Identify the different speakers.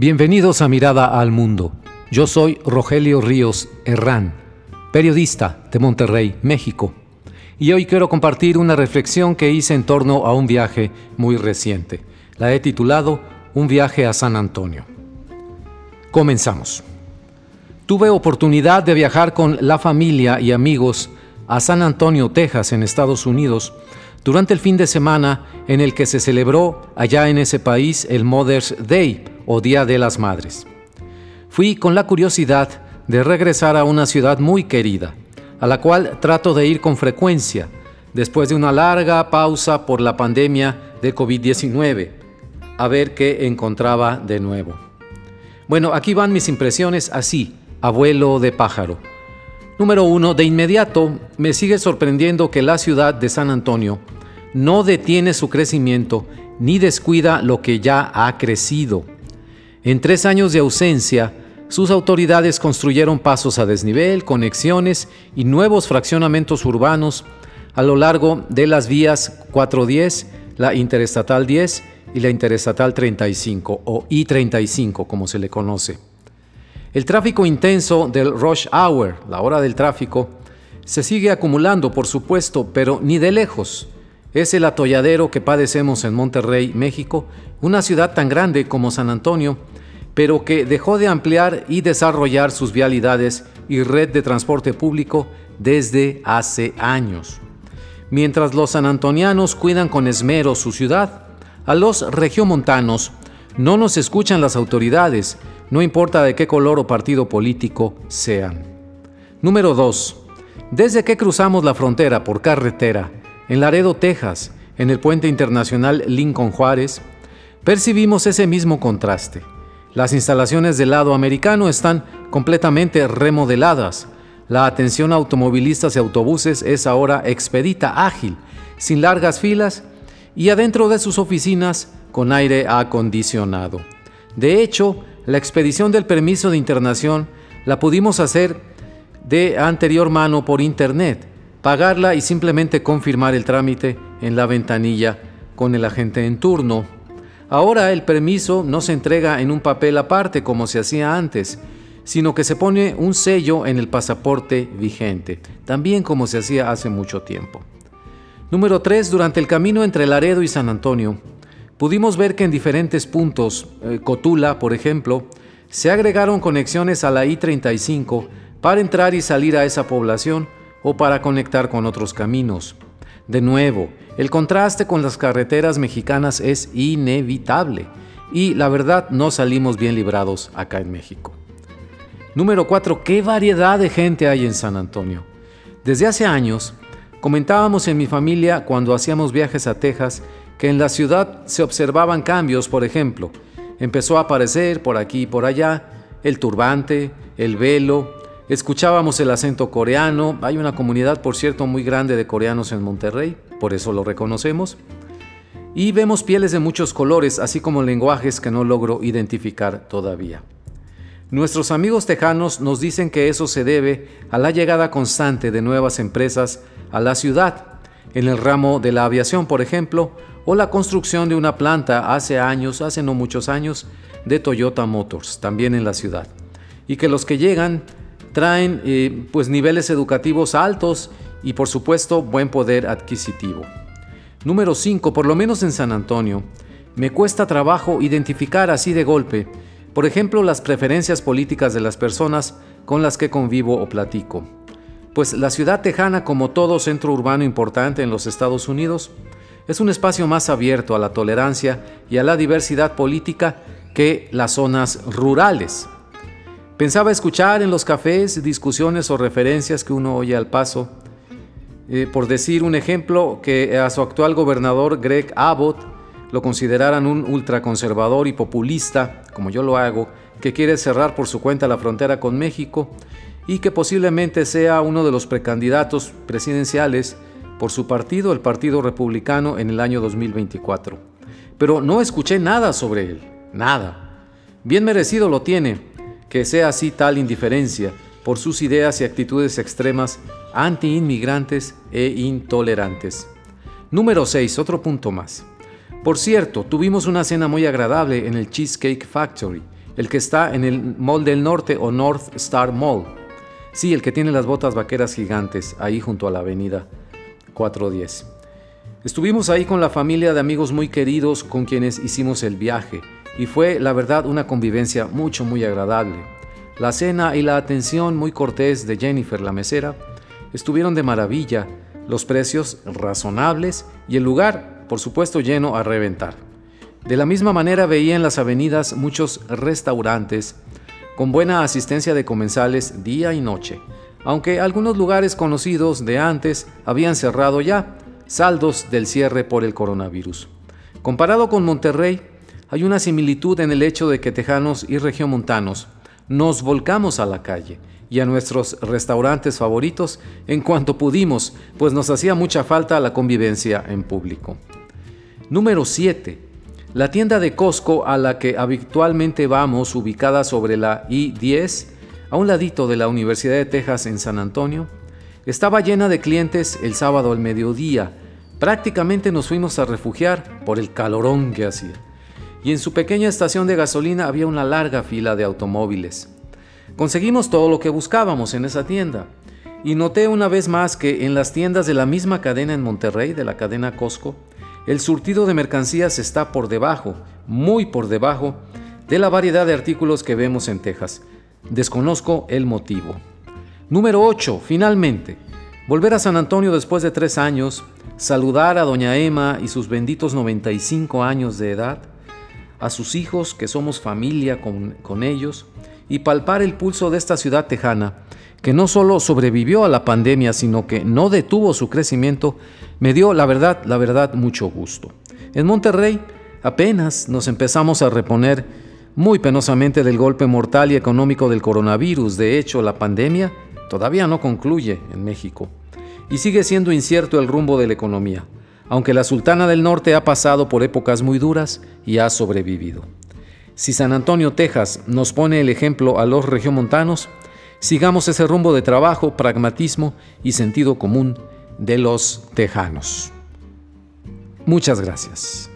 Speaker 1: Bienvenidos a Mirada al Mundo. Yo soy Rogelio Ríos Herrán, periodista de Monterrey, México. Y hoy quiero compartir una reflexión que hice en torno a un viaje muy reciente. La he titulado Un viaje a San Antonio. Comenzamos. Tuve oportunidad de viajar con la familia y amigos a San Antonio, Texas, en Estados Unidos, durante el fin de semana en el que se celebró allá en ese país el Mother's Day o Día de las Madres. Fui con la curiosidad de regresar a una ciudad muy querida, a la cual trato de ir con frecuencia, después de una larga pausa por la pandemia de COVID-19, a ver qué encontraba de nuevo. Bueno, aquí van mis impresiones así, abuelo de pájaro. Número uno, de inmediato me sigue sorprendiendo que la ciudad de San Antonio no detiene su crecimiento ni descuida lo que ya ha crecido. En tres años de ausencia, sus autoridades construyeron pasos a desnivel, conexiones y nuevos fraccionamientos urbanos a lo largo de las vías 410, la Interestatal 10 y la Interestatal 35 o I-35 como se le conoce. El tráfico intenso del rush hour, la hora del tráfico, se sigue acumulando, por supuesto, pero ni de lejos. Es el atolladero que padecemos en Monterrey, México, una ciudad tan grande como San Antonio, pero que dejó de ampliar y desarrollar sus vialidades y red de transporte público desde hace años. Mientras los sanantonianos cuidan con esmero su ciudad, a los regiomontanos no nos escuchan las autoridades no importa de qué color o partido político sean. Número 2. Desde que cruzamos la frontera por carretera, en Laredo, Texas, en el puente internacional Lincoln Juárez, percibimos ese mismo contraste. Las instalaciones del lado americano están completamente remodeladas. La atención a automovilistas y autobuses es ahora expedita, ágil, sin largas filas y adentro de sus oficinas con aire acondicionado. De hecho, la expedición del permiso de internación la pudimos hacer de anterior mano por internet, pagarla y simplemente confirmar el trámite en la ventanilla con el agente en turno. Ahora el permiso no se entrega en un papel aparte como se hacía antes, sino que se pone un sello en el pasaporte vigente, también como se hacía hace mucho tiempo. Número 3. Durante el camino entre Laredo y San Antonio, pudimos ver que en diferentes puntos, eh, Cotula, por ejemplo, se agregaron conexiones a la I-35 para entrar y salir a esa población o para conectar con otros caminos. De nuevo, el contraste con las carreteras mexicanas es inevitable y la verdad no salimos bien librados acá en México. Número 4. ¿Qué variedad de gente hay en San Antonio? Desde hace años, comentábamos en mi familia cuando hacíamos viajes a Texas que en la ciudad se observaban cambios, por ejemplo, empezó a aparecer por aquí y por allá el turbante, el velo, escuchábamos el acento coreano, hay una comunidad, por cierto, muy grande de coreanos en Monterrey, por eso lo reconocemos, y vemos pieles de muchos colores, así como lenguajes que no logro identificar todavía. Nuestros amigos tejanos nos dicen que eso se debe a la llegada constante de nuevas empresas a la ciudad, en el ramo de la aviación, por ejemplo, o la construcción de una planta hace años, hace no muchos años, de Toyota Motors, también en la ciudad. Y que los que llegan traen eh, pues niveles educativos altos y por supuesto buen poder adquisitivo. Número 5. Por lo menos en San Antonio, me cuesta trabajo identificar así de golpe, por ejemplo, las preferencias políticas de las personas con las que convivo o platico. Pues la ciudad tejana, como todo centro urbano importante en los Estados Unidos, es un espacio más abierto a la tolerancia y a la diversidad política que las zonas rurales. Pensaba escuchar en los cafés discusiones o referencias que uno oye al paso. Eh, por decir un ejemplo, que a su actual gobernador Greg Abbott lo consideraran un ultraconservador y populista, como yo lo hago, que quiere cerrar por su cuenta la frontera con México y que posiblemente sea uno de los precandidatos presidenciales por su partido, el Partido Republicano, en el año 2024. Pero no escuché nada sobre él, nada. Bien merecido lo tiene, que sea así tal indiferencia por sus ideas y actitudes extremas anti-inmigrantes e intolerantes. Número 6, otro punto más. Por cierto, tuvimos una cena muy agradable en el Cheesecake Factory, el que está en el Mall del Norte o North Star Mall. Sí, el que tiene las botas vaqueras gigantes, ahí junto a la avenida 410. Estuvimos ahí con la familia de amigos muy queridos con quienes hicimos el viaje y fue la verdad una convivencia mucho muy agradable. La cena y la atención muy cortés de Jennifer la mesera estuvieron de maravilla, los precios razonables y el lugar, por supuesto, lleno a reventar. De la misma manera veía en las avenidas muchos restaurantes con buena asistencia de comensales día y noche, aunque algunos lugares conocidos de antes habían cerrado ya, saldos del cierre por el coronavirus. Comparado con Monterrey, hay una similitud en el hecho de que tejanos y regiomontanos nos volcamos a la calle y a nuestros restaurantes favoritos en cuanto pudimos, pues nos hacía mucha falta la convivencia en público. Número 7. La tienda de Costco a la que habitualmente vamos, ubicada sobre la I-10, a un ladito de la Universidad de Texas en San Antonio, estaba llena de clientes el sábado al mediodía. Prácticamente nos fuimos a refugiar por el calorón que hacía. Y en su pequeña estación de gasolina había una larga fila de automóviles. Conseguimos todo lo que buscábamos en esa tienda. Y noté una vez más que en las tiendas de la misma cadena en Monterrey, de la cadena Costco, el surtido de mercancías está por debajo, muy por debajo, de la variedad de artículos que vemos en Texas. Desconozco el motivo. Número 8. Finalmente, volver a San Antonio después de tres años, saludar a doña Emma y sus benditos 95 años de edad, a sus hijos, que somos familia con, con ellos, y palpar el pulso de esta ciudad tejana, que no solo sobrevivió a la pandemia, sino que no detuvo su crecimiento, me dio, la verdad, la verdad, mucho gusto. En Monterrey apenas nos empezamos a reponer muy penosamente del golpe mortal y económico del coronavirus. De hecho, la pandemia todavía no concluye en México y sigue siendo incierto el rumbo de la economía, aunque la Sultana del Norte ha pasado por épocas muy duras y ha sobrevivido. Si San Antonio, Texas, nos pone el ejemplo a los regiomontanos, sigamos ese rumbo de trabajo, pragmatismo y sentido común de los tejanos. Muchas gracias.